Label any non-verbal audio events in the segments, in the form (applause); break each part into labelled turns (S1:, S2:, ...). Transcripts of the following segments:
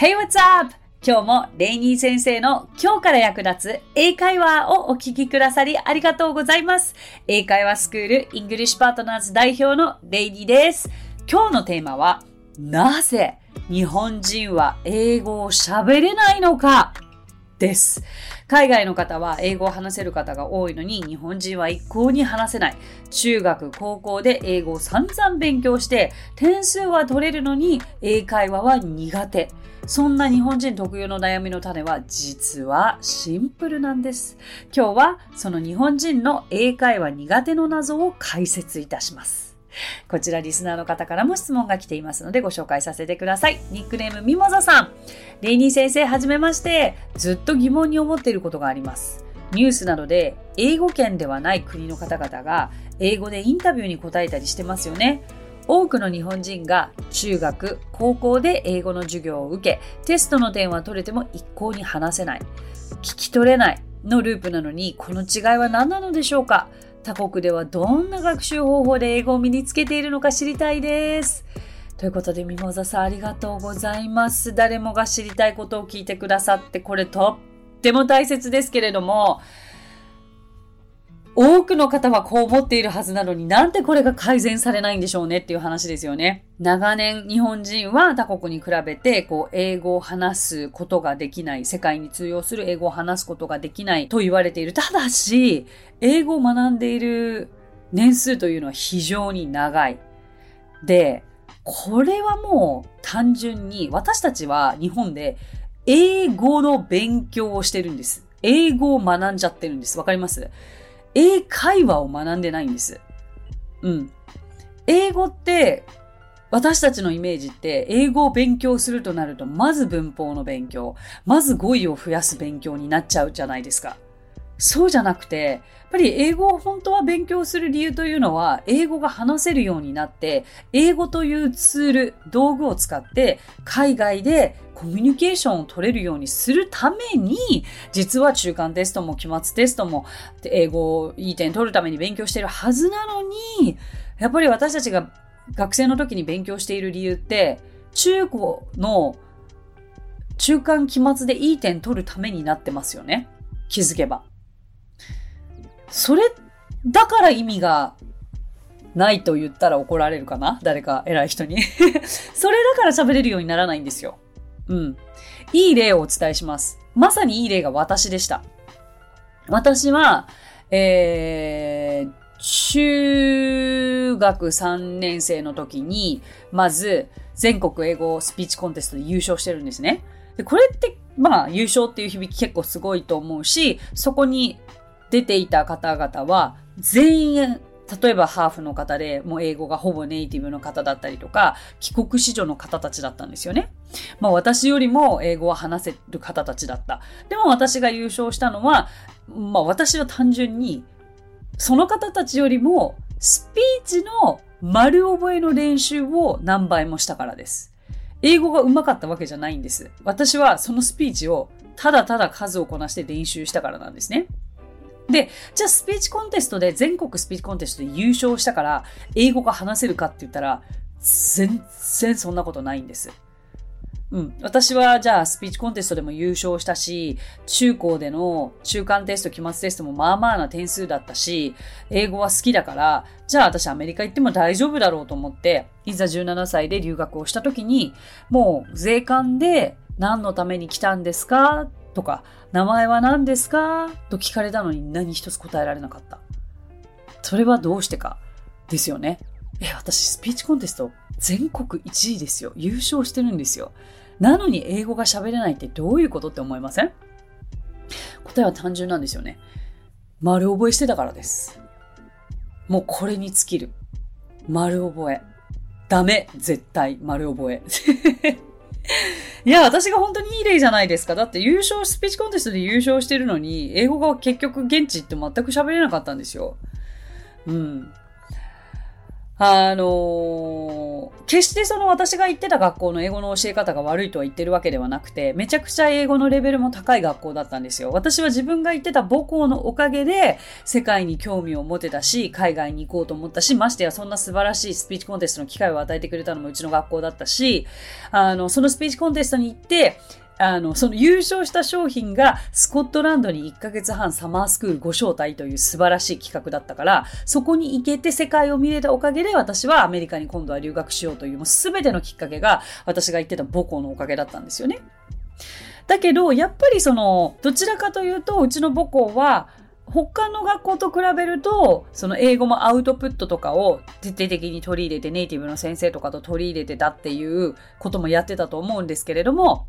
S1: Hey, what's up? 今日もレイニー先生の今日から役立つ英会話をお聞きくださりありがとうございます。英会話スクールイングリッシュパートナーズ代表のレイニーです。今日のテーマはなぜ日本人は英語を喋れないのかです。海外の方は英語を話せる方が多いのに日本人は一向に話せない。中学、高校で英語を散々勉強して点数は取れるのに英会話は苦手。そんな日本人特有の悩みの種は実はシンプルなんです。今日はその日本人の英会話苦手の謎を解説いたします。こちらリスナーの方からも質問が来ていますのでご紹介させてください。ニックネームミモザさん。レイニー先生はじめまして。ずっと疑問に思っていることがあります。ニュースなどで英語圏ではない国の方々が英語でインタビューに答えたりしてますよね。多くの日本人が中学、高校で英語の授業を受け、テストの点は取れても一向に話せない。聞き取れないのループなのに、この違いは何なのでしょうか？他国ではどんな学習方法で英語を身につけているのか知りたいです。ということで、ミモザさんありがとうございます。誰もが知りたいことを聞いてくださって、これとっても大切ですけれども、多くの方はこう思っているはずなのになんでこれが改善されないんでしょうねっていう話ですよね。長年日本人は他国に比べてこう英語を話すことができない、世界に通用する英語を話すことができないと言われている。ただし、英語を学んでいる年数というのは非常に長い。で、これはもう単純に私たちは日本で英語の勉強をしてるんです。英語を学んじゃってるんです。わかります？英会話を学んでないんです。うん。英語って、私たちのイメージって、英語を勉強するとなると、まず文法の勉強、まず語彙を増やす勉強になっちゃうじゃないですか。そうじゃなくて、やっぱり英語を本当は勉強する理由というのは、英語が話せるようになって、英語というツール、道具を使って、海外でコミュニケーションを取れるようにするために、実は中間テストも期末テストも、英語をいい点取るために勉強してるはずなのに、やっぱり私たちが学生の時に勉強している理由って、中高の中間期末でいい点取るためになってますよね。気づけば。それだから意味がないと言ったら怒られるかな？誰か偉い人に (laughs) それだから喋れるようにならないんですよ。うん。いい例をお伝えします。まさにいい例が私でした。私は、えー、中学3年生の時に、まず全国英語スピーチコンテストで優勝してるんですね。でこれって、まあ優勝っていう響き結構すごいと思うし、そこに出ていた方々は全員例えばハーフの方でもう英語がほぼネイティブの方だったりとか、帰国子女の方たちだったんですよね。まあ私よりも英語は話せる方たちだった。でも私が優勝したのは、まあ私は単純にその方たちよりもスピーチの丸覚えの練習を何倍もしたからです。英語が上手かったわけじゃないんです。私はそのスピーチをただただ数をこなして練習したからなんですね。で、じゃあスピーチコンテストで、全国スピーチコンテストで優勝したから、英語が話せるかって言ったら、全然そんなことないんです。うん。私は、じゃあ、スピーチコンテストでも優勝したし、中高での中間テスト、期末テストもまあまあな点数だったし、英語は好きだから、じゃあ私アメリカ行っても大丈夫だろうと思って、いざ17歳で留学をした時に、もう税関で何のために来たんですかとか、名前は何ですか？と聞かれたのに何一つ答えられなかった。それはどうしてか？ですよね。え、私スピーチコンテスト全国1位ですよ。優勝してるんですよ。なのに英語が喋れないってどういうことって思いません？答えは単純なんですよね。丸覚えしてたからです。もうこれに尽きる。丸覚え。ダメ。絶対。丸覚え。(laughs) (laughs) いや、私が本当にいい例じゃないですか。だって優勝、スピーチコンテストで優勝してるのに、英語が結局現地って全く喋れなかったんですよ。うん。あのー、決してその私が行ってた学校の英語の教え方が悪いとは言ってるわけではなくて、めちゃくちゃ英語のレベルも高い学校だったんですよ。私は自分が行ってた母校のおかげで、世界に興味を持てたし、海外に行こうと思ったし、ましてやそんな素晴らしいスピーチコンテストの機会を与えてくれたのもうちの学校だったし、あの、そのスピーチコンテストに行って、あの、その優勝した商品がスコットランドに1ヶ月半サマースクールご招待という素晴らしい企画だったから、そこに行けて世界を見れたおかげで私はアメリカに今度は留学しようというもう全てのきっかけが私が言ってた母校のおかげだったんですよね。だけど、やっぱりその、どちらかというと、うちの母校は、他の学校と比べると、その英語もアウトプットとかを徹底的に取り入れて、ネイティブの先生とかと取り入れてたっていうこともやってたと思うんですけれども、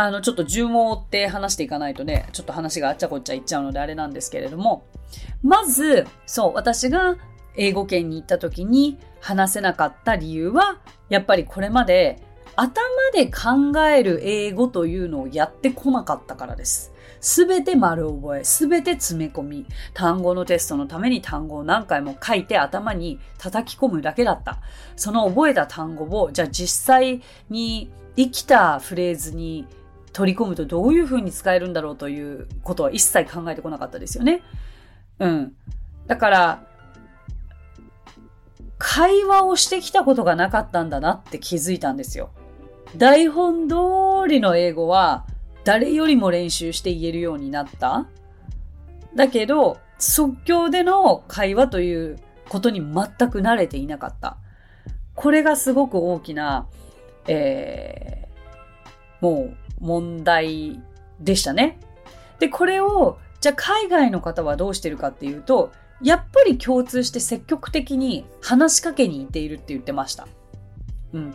S1: あの、ちょっと順を追って話していかないとね、ちょっと話があっちゃこっちゃいっちゃうのであれなんですけれども、まず、そう、私が英語圏に行った時に話せなかった理由は、やっぱりこれまで頭で考える英語というのをやってこなかったからです。すべて丸覚え、すべて詰め込み、単語のテストのために単語を何回も書いて頭に叩き込むだけだった。その覚えた単語を、じゃあ実際に生きたフレーズに取り込むとどういうふうに使えるんだろうということは一切考えてこなかったですよね。うん。だから、会話をしてきたことがなかったんだなって気づいたんですよ。台本通りの英語は誰よりも練習して言えるようになった。だけど、即興での会話ということに全く慣れていなかった。これがすごく大きな、えー、もう問題でしたね。で、これを、じゃあ海外の方はどうしてるかっていうと、やっぱり共通して積極的に話しかけに行っているって言ってました。うん。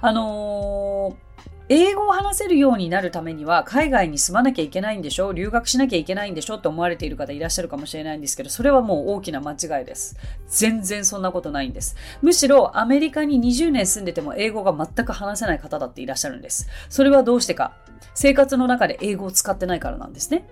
S1: あのー英語を話せるようになるためには海外に住まなきゃいけないんでしょ留学しなきゃいけないんでしょって思われている方いらっしゃるかもしれないんですけど、それはもう大きな間違いです。全然そんなことないんです。むしろアメリカに20年住んでても英語が全く話せない方だっていらっしゃるんです。それはどうしてか。生活の中で英語を使ってないからなんですね。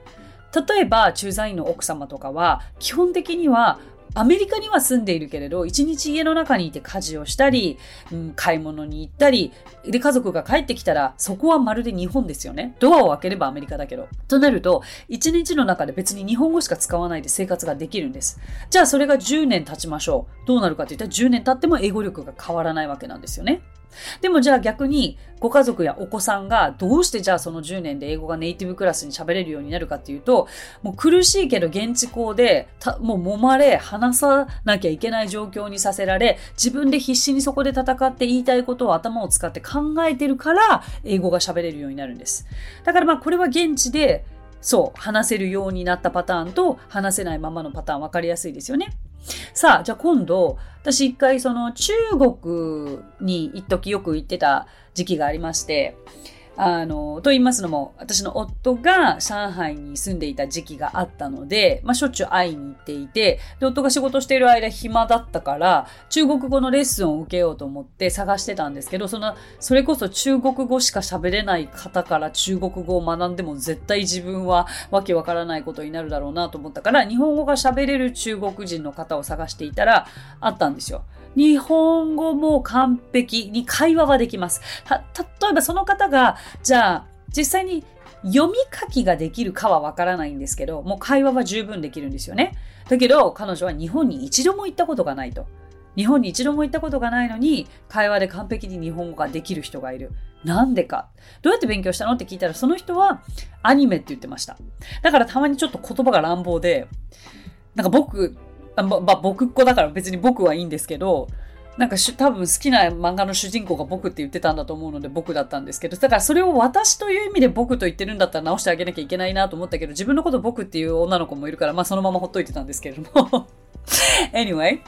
S1: 例えば、駐在員の奥様とかは、基本的にはアメリカには住んでいるけれど、一日家の中にいて家事をしたり、うん、買い物に行ったり、で、家族が帰ってきたら、そこはまるで日本ですよね。ドアを開ければアメリカだけど。となると、一日の中で別に日本語しか使わないで生活ができるんです。じゃあそれが10年経ちましょう。どうなるかって言ったら10年経っても英語力が変わらないわけなんですよね。でもじゃあ逆にご家族やお子さんがどうしてじゃあその10年で英語がネイティブクラスに喋れるようになるかっていうと、もう苦しいけど現地校でもう揉まれ、話さなきゃいけない状況にさせられ、自分で必死にそこで戦って言いたいことを頭を使って考えてるから英語が喋れるようになるんです。だからまあこれは現地でそう、話せるようになったパターンと話せないままのパターン分かりやすいですよね。さあ、じゃあ今度、私一回その中国に一時よく行ってた時期がありまして、あの、と言いますのも、私の夫が上海に住んでいた時期があったので、まあ、しょっちゅう会いに行っていて、で、夫が仕事している間暇だったから、中国語のレッスンを受けようと思って探してたんですけど、その、それこそ中国語しか喋れない方から中国語を学んでも絶対自分はわけわからないことになるだろうなと思ったから、日本語が喋れる中国人の方を探していたら、あったんですよ。日本語も完璧に会話はできます。た、例えばその方が、じゃあ、実際に読み書きができるかはわからないんですけど、もう会話は十分できるんですよね。だけど、彼女は日本に一度も行ったことがないと。日本に一度も行ったことがないのに、会話で完璧に日本語ができる人がいる。なんでか。どうやって勉強したのって聞いたら、その人はアニメって言ってました。だからたまにちょっと言葉が乱暴で、なんか僕、ま、ま、僕っ子だから別に僕はいいんですけど、なんかし多分好きな漫画の主人公が僕って言ってたんだと思うので僕だったんですけど、だからそれを私という意味で僕と言ってるんだったら直してあげなきゃいけないなと思ったけど、自分のこと僕っていう女の子もいるから、まあそのままほっといてたんですけれども。(laughs) anyway。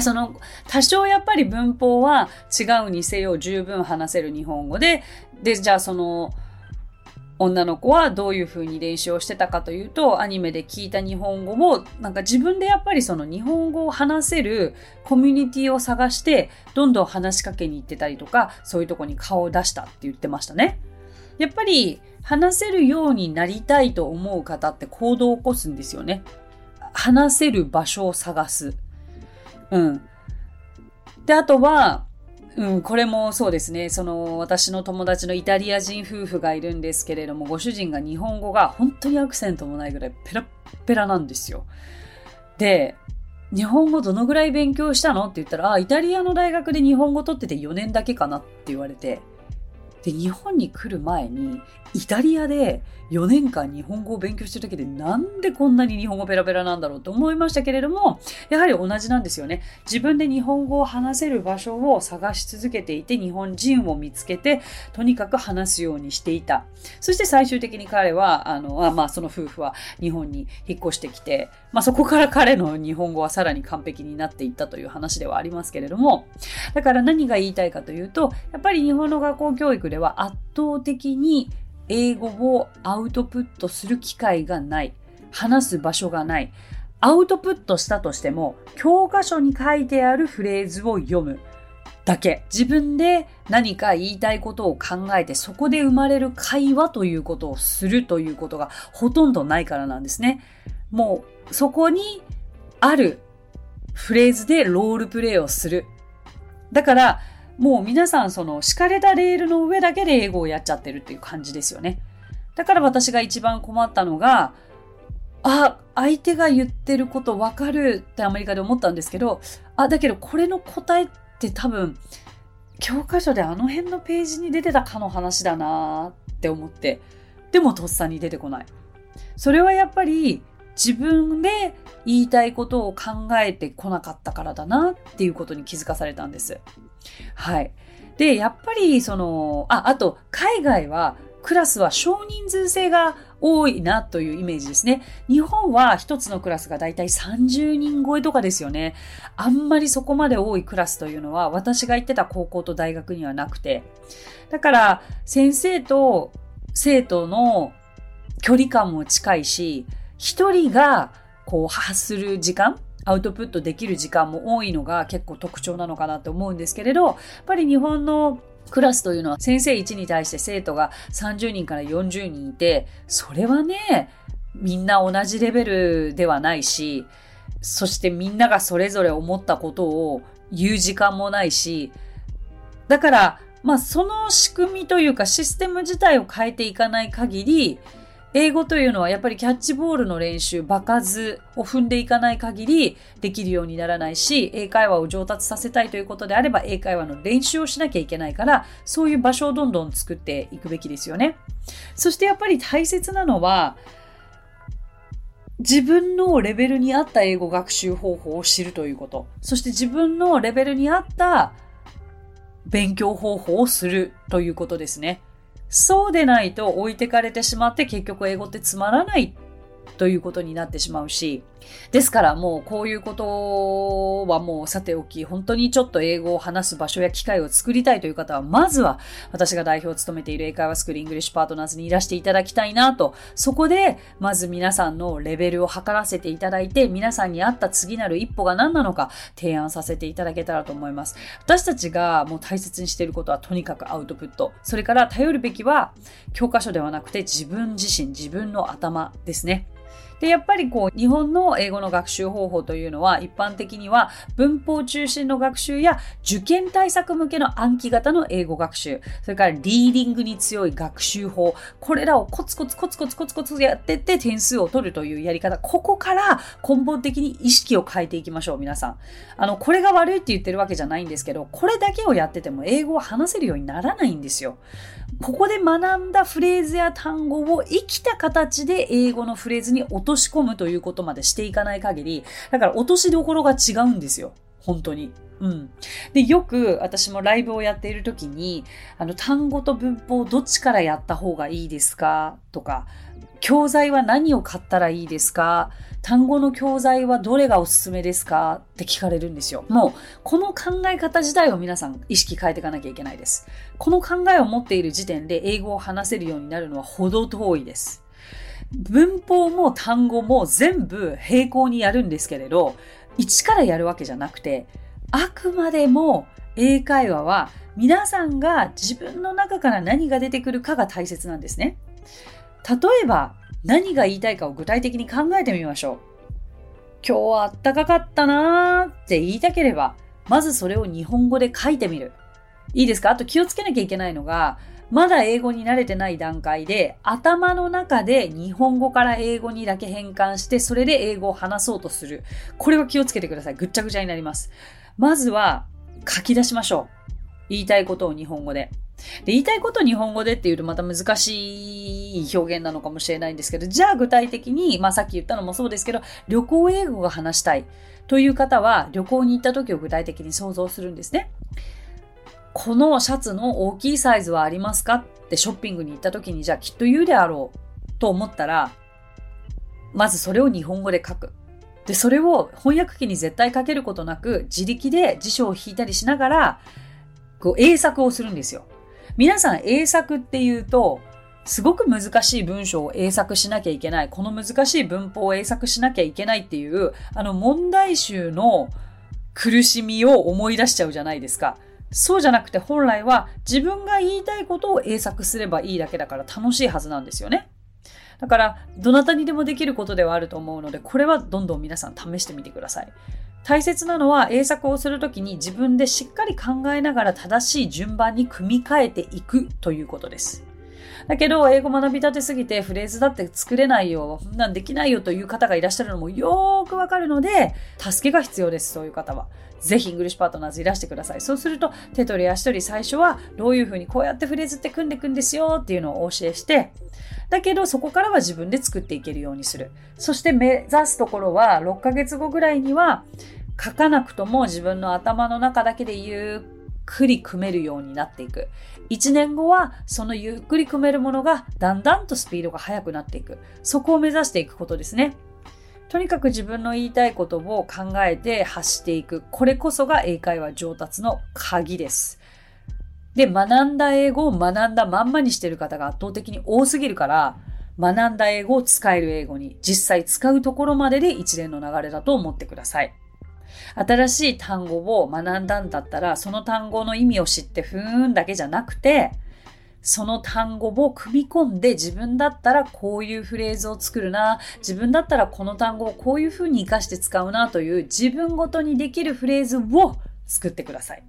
S1: その、多少やっぱり文法は違うにせよ十分話せる日本語で、で、じゃあその、女の子はどういう風に練習をしてたかというと、アニメで聞いた日本語を、なんか自分でやっぱりその日本語を話せるコミュニティを探して、どんどん話しかけに行ってたりとか、そういうとこに顔を出したって言ってましたね。やっぱり話せるようになりたいと思う方って行動を起こすんですよね。話せる場所を探す。うん。で、あとは、うん、これもそうですね。その、私の友達のイタリア人夫婦がいるんですけれども、ご主人が日本語が本当にアクセントもないぐらいペラペラなんですよ。で、日本語どのぐらい勉強したの？って言ったら、あ、イタリアの大学で日本語取ってて4年だけかなって言われて、で、日本に来る前に、イタリアで4年間日本語を勉強してるだけでなんでこんなに日本語ペラペラなんだろうと思いましたけれども、やはり同じなんですよね。自分で日本語を話せる場所を探し続けていて、日本人を見つけて、とにかく話すようにしていた。そして最終的に彼は、あの、あまあその夫婦は日本に引っ越してきて、まあそこから彼の日本語はさらに完璧になっていったという話ではありますけれども、だから何が言いたいかというと、やっぱり日本の学校教育では圧倒的に英語をアウトプットする機会がない。話す場所がない。アウトプットしたとしても、教科書に書いてあるフレーズを読むだけ。自分で何か言いたいことを考えて、そこで生まれる会話ということをするということがほとんどないからなんですね。もう、そこにあるフレーズでロールプレイをする。だから、もう皆さんその敷かれたレールの上だけで英語をやっちゃってるっていう感じですよね。だから私が一番困ったのが、あ、相手が言ってることわかるってアメリカで思ったんですけど、あ、だけどこれの答えって多分、教科書であの辺のページに出てたかの話だなって思って、でもとっさに出てこない。それはやっぱり自分で言いたいことを考えてこなかったからだなっていうことに気づかされたんです。はい。で、やっぱりその、あ、あと海外はクラスは少人数制が多いなというイメージですね。日本は一つのクラスがだいたい30人超えとかですよね。あんまりそこまで多いクラスというのは私が行ってた高校と大学にはなくて。だから先生と生徒の距離感も近いし、一人がこう発する時間、アウトプットできる時間も多いのが結構特徴なのかなと思うんですけれど、やっぱり日本のクラスというのは先生1に対して生徒が30人から40人いて、それはね、みんな同じレベルではないし、そしてみんながそれぞれ思ったことを言う時間もないし、だから、まあその仕組みというかシステム自体を変えていかない限り、英語というのはやっぱりキャッチボールの練習、場数を踏んでいかない限りできるようにならないし、英会話を上達させたいということであれば英会話の練習をしなきゃいけないから、そういう場所をどんどん作っていくべきですよね。そしてやっぱり大切なのは、自分のレベルに合った英語学習方法を知るということ。そして自分のレベルに合った勉強方法をするということですね。そうでないと置いてかれてしまって結局英語ってつまらないということになってしまうし、ですからもうこういうことはもうさておき、本当にちょっと英語を話す場所や機会を作りたいという方は、まずは私が代表を務めている英会話スクールイングリッシュパートナーズにいらしていただきたいなと、そこでまず皆さんのレベルを測らせていただいて、皆さんに合った次なる一歩が何なのか提案させていただけたらと思います。私たちがもう大切にしていることはとにかくアウトプット。それから頼るべきは教科書ではなくて自分自身、自分の頭ですね。で、やっぱりこう、日本の英語の学習方法というのは、一般的には文法中心の学習や受験対策向けの暗記型の英語学習、それからリーディングに強い学習法、これらをコツコツコツコツコツコツやってって点数を取るというやり方、ここから根本的に意識を変えていきましょう、皆さん。あの、これが悪いって言ってるわけじゃないんですけど、これだけをやってても英語を話せるようにならないんですよ。ここで学んだフレーズや単語を生きた形で英語のフレーズに落とし込むということまでしていかない限り、だから落としどころが違うんですよ。本当に。うん。で、よく私もライブをやっている時に、あの、単語と文法どっちからやった方がいいですか？とか、教材は何を買ったらいいですか？単語の教材はどれがおすすめですか？って聞かれるんですよ。もう、この考え方自体を皆さん意識変えていかなきゃいけないです。この考えを持っている時点で英語を話せるようになるのは程遠いです。文法も単語も全部並行にやるんですけれど、一からやるわけじゃなくて、あくまでも英会話は皆さんが自分の中から何が出てくるかが大切なんですね。例えば、何が言いたいかを具体的に考えてみましょう。今日はあったかかったなーって言いたければ、まずそれを日本語で書いてみる。いいですか？あと気をつけなきゃいけないのが、まだ英語に慣れてない段階で、頭の中で日本語から英語にだけ変換して、それで英語を話そうとする。これは気をつけてください。ぐっちゃぐちゃになります。まずは、書き出しましょう。言いたいことを日本語で。で言いたいことを日本語でっていうとまた難しい表現なのかもしれないんですけど、じゃあ具体的に、まあさっき言ったのもそうですけど、旅行英語が話したいという方は旅行に行った時を具体的に想像するんですね。このシャツの大きいサイズはありますか？ってショッピングに行った時にじゃあきっと言うであろうと思ったら、まずそれを日本語で書く。で、それを翻訳機に絶対書けることなく自力で辞書を引いたりしながら、こう英作をするんですよ。皆さん英作っていうと、すごく難しい文章を英作しなきゃいけない。この難しい文法を英作しなきゃいけないっていう、あの問題集の苦しみを思い出しちゃうじゃないですか。そうじゃなくて本来は自分が言いたいことを英作すればいいだけだから楽しいはずなんですよね。だから、どなたにでもできることではあると思うので、これはどんどん皆さん試してみてください。大切なのは英作をするときに自分でしっかり考えながら正しい順番に組み替えていくということです。だけど、英語学び立てすぎてフレーズだって作れないよ、なんできないよという方がいらっしゃるのもよーくわかるので、助けが必要です、そういう方は。ぜひイングリッシュパートナーズいらしてください。そうすると、手取り足取り最初はどういうふうにこうやってフレーズって組んでいくんですよっていうのをお教えして、だけどそこからは自分で作っていけるようにする。そして目指すところは6ヶ月後ぐらいには書かなくとも自分の頭の中だけでゆっくり組めるようになっていく。1年後はそのゆっくり組めるものがだんだんとスピードが速くなっていく。そこを目指していくことですね。とにかく自分の言いたいことを考えて発していく。これこそが英会話上達の鍵です。で、学んだ英語を学んだまんまにしてる方が圧倒的に多すぎるから、学んだ英語を使える英語に実際使うところまでで一連の流れだと思ってください。新しい単語を学んだんだったら、その単語の意味を知ってふーんだけじゃなくて、その単語を組み込んで自分だったらこういうフレーズを作るな、自分だったらこの単語をこういうふうに活かして使うなという自分ごとにできるフレーズを作ってください。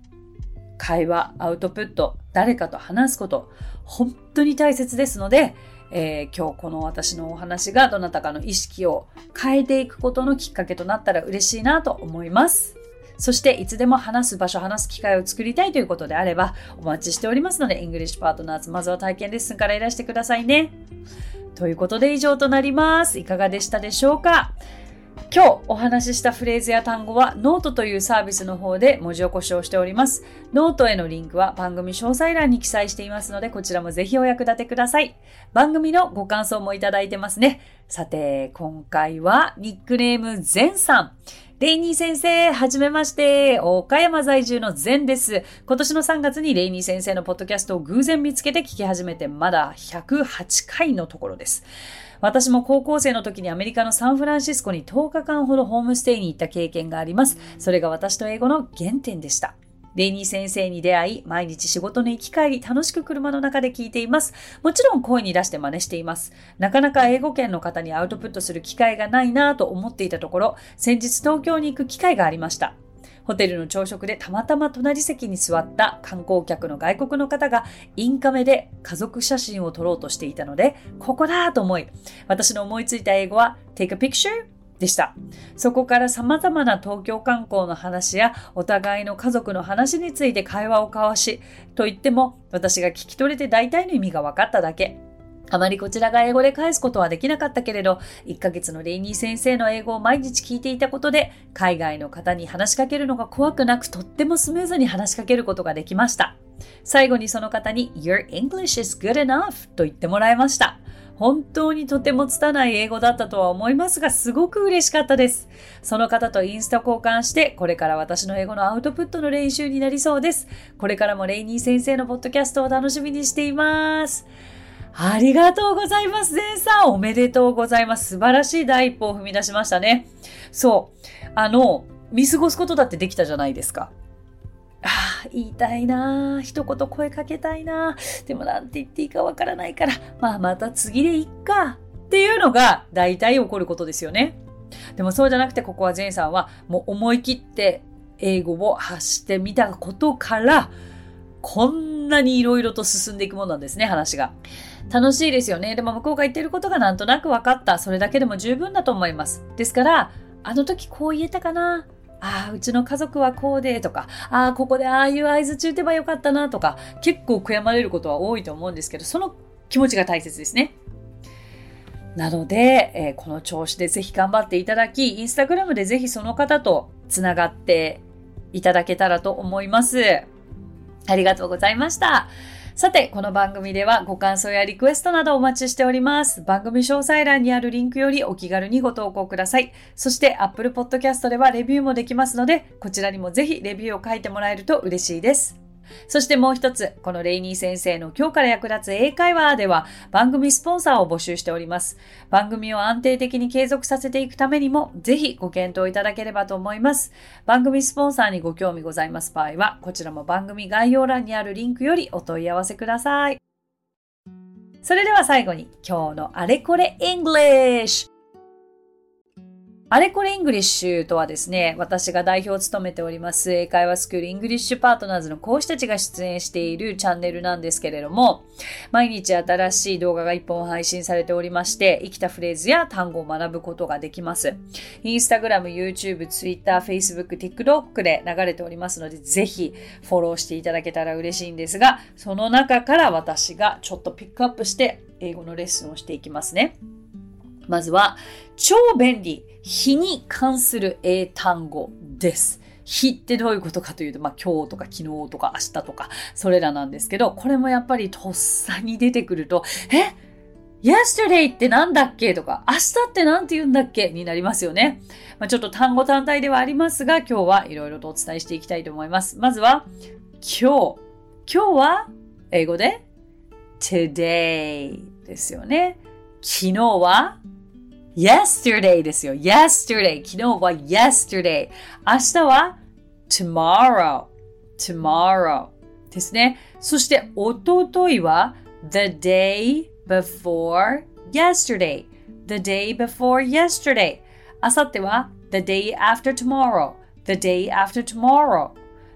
S1: 会話、アウトプット、誰かと話すこと、本当に大切ですので、えー、今日この私のお話がどなたかの意識を変えていくことのきっかけとなったら嬉しいなと思います。そしていつでも話す場所、話す機会を作りたいということであればお待ちしておりますので、イングリッシュパートナーズ、まずは体験レッスンからいらしてくださいね。ということで以上となります。いかがでしたでしょうか？今日お話ししたフレーズや単語はノートというサービスの方で文字起こしをしております。ノートへのリンクは番組詳細欄に記載していますので、こちらもぜひお役立てください。番組のご感想もいただいてますね。さて、今回はニックネームゼンさん。レイニー先生、はじめまして。岡山在住のゼンです。今年の3月にレイニー先生のポッドキャストを偶然見つけて聞き始めてまだ108回のところです。私も高校生の時にアメリカのサンフランシスコに10日間ほどホームステイに行った経験があります。それが私と英語の原点でした。レイニー先生に出会い、毎日仕事の行き帰り、楽しく車の中で聞いています。もちろん声に出して真似しています。なかなか英語圏の方にアウトプットする機会がないなぁと思っていたところ、先日東京に行く機会がありました。ホテルの朝食でたまたま隣席に座った観光客の外国の方がインカメで家族写真を撮ろうとしていたので、ここだと思い、私の思いついた英語は Take a picture? でした。そこから様々な東京観光の話やお互いの家族の話について会話を交わし、と言っても私が聞き取れて大体の意味が分かっただけ。あまりこちらが英語で返すことはできなかったけれど、1ヶ月のレイニー先生の英語を毎日聞いていたことで、海外の方に話しかけるのが怖くなく、とってもスムーズに話しかけることができました。最後にその方に、Your English is good enough と言ってもらいました。本当にとても拙い英語だったとは思いますが、すごく嬉しかったです。その方とインスタ交換して、これから私の英語のアウトプットの練習になりそうです。これからもレイニー先生のポッドキャストを楽しみにしています。ありがとうございます、ゼンさん。おめでとうございます。素晴らしい第一歩を踏み出しましたね。そう。あの、見過ごすことだってできたじゃないですか。ああ、言いたいな一言声かけたいなでもなんて言っていいかわからないから、まあまた次でいっか。っていうのが大体起こることですよね。でもそうじゃなくて、ここはジェンさんはもう思い切って英語を発してみたことから、こんなに色々と進んでいくものなんですね、話が。楽しいですよね。でも向こうが言ってることがなんとなく分かった。それだけでも十分だと思います。ですから、あの時こう言えたかなああ、うちの家族はこうでとか、ああ、ここでああいう合図中打てばよかったなとか、結構悔やまれることは多いと思うんですけど、その気持ちが大切ですね。なので、えー、この調子でぜひ頑張っていただき、インスタグラムでぜひその方とつながっていただけたらと思います。ありがとうございました。さて、この番組ではご感想やリクエストなどお待ちしております。番組詳細欄にあるリンクよりお気軽にご投稿ください。そして Apple Podcast ではレビューもできますので、こちらにもぜひレビューを書いてもらえると嬉しいです。そしてもう一つ、このレイニー先生の今日から役立つ英会話では番組スポンサーを募集しております。番組を安定的に継続させていくためにも、ぜひご検討いただければと思います。番組スポンサーにご興味ございます場合は、こちらも番組概要欄にあるリンクよりお問い合わせください。それでは最後に今日のあれこれ English! あれこれ English とはですね、私が代表を務めております英会話スクール English Partners の講師たちが出演しているチャンネルなんですけれども、毎日新しい動画が1本配信されておりまして、生きたフレーズや単語を学ぶことができます。インスタグラム、YouTube、Twitter、Facebook、TikTok で流れておりますので、ぜひフォローしていただけたら嬉しいんですが、その中から私がちょっとピックアップして英語のレッスンをしていきますね。まずは、超便利、日に関する英単語です。日ってどういうことかというと、まあ、今日とか昨日とか明日とか、それらなんですけど、これもやっぱりとっさに出てくると、え？yesterday ってなんだっけとか、明日ってなんて言うんだっけ？になりますよね。まあ、ちょっと単語単体ではありますが、今日はいろいろとお伝えしていきたいと思います。まずは、今日。今日は英語で today ですよね。昨日は yesterday ですよ。yesterday。昨日は yesterday。明日は tomorrow。tomorrow ですね。そして、おとといは the day before yesterday。the day before yesterday。あさっては the day after tomorrow。the day after tomorrow。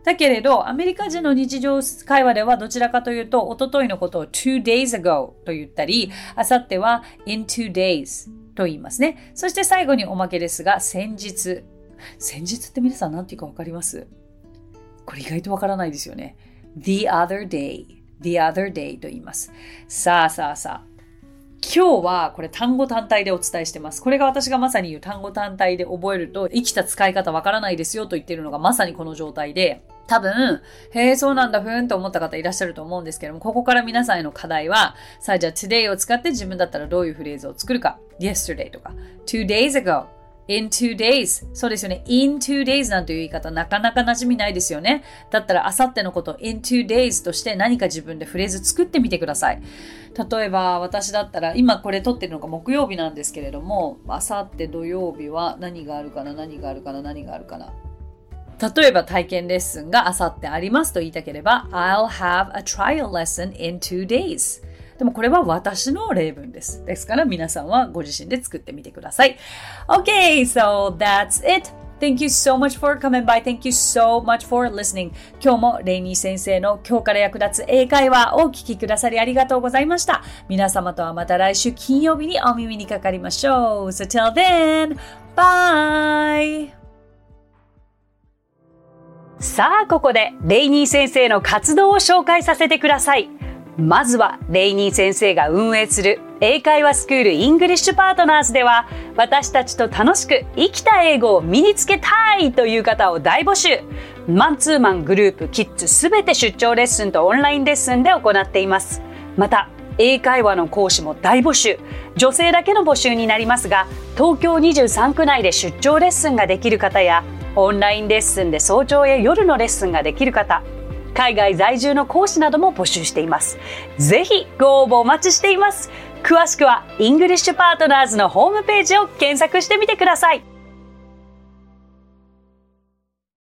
S1: だけれど、アメリカ人の日常会話ではどちらかというと、おとといのことを two days ago と言ったり、あさっては in two days と言いますね。そして最後におまけですが、先日。先日って皆さん何て言うかわかります？これ意外とわからないですよね。the other day, the other day と言います。さあさあさあ。今日はこれ単語単体でお伝えしてます。これが私がまさに言う単語単体で覚えると生きた使い方わからないですよと言ってるのがまさにこの状態で、多分、へえ、そうなんだ、ふーんと思った方いらっしゃると思うんですけども、ここから皆さんへの課題は、さあ、じゃあ today を使って自分だったらどういうフレーズを作るか。yesterday とか、two days ago, in two days. そうですよね。in two days なんていう言い方なかなか馴染みないですよね。だったら、あさってのこと in two days として何か自分でフレーズ作ってみてください。例えば、私だったら、今これ撮ってるのが木曜日なんですけれども、あさって土曜日は何があるかな、何があるかな、何があるかな。例えば体験レッスンがあさってありますと言いたければ I'll have a trial lesson in two days でもこれは私の例文です。ですから皆さんはご自身で作ってみてください。Okay, so that's it. Thank you so much for coming by. Thank you so much for listening. 今日もレイニー先生の今日から役立つ英会話をお聞きくださりありがとうございました。皆様とはまた来週金曜日にお耳にかかりましょう。So till then, bye! さあ、ここでレイニー先生の活動を紹介させてください。まずは、レイニー先生が運営する英会話スクール English Partners では、私たちと楽しく生きた英語を身につけたいという方を大募集。マンツーマングループ、キッズすべて出張レッスンとオンラインレッスンで行っています。また、英会話の講師も大募集。女性だけの募集になりますが、東京23区内で出張レッスンができる方や、オンラインレッスンで早朝や夜のレッスンができる方、海外在住の講師なども募集しています。ぜひご応募お待ちしています。詳しくは English Partners のホームページを検索してみてください。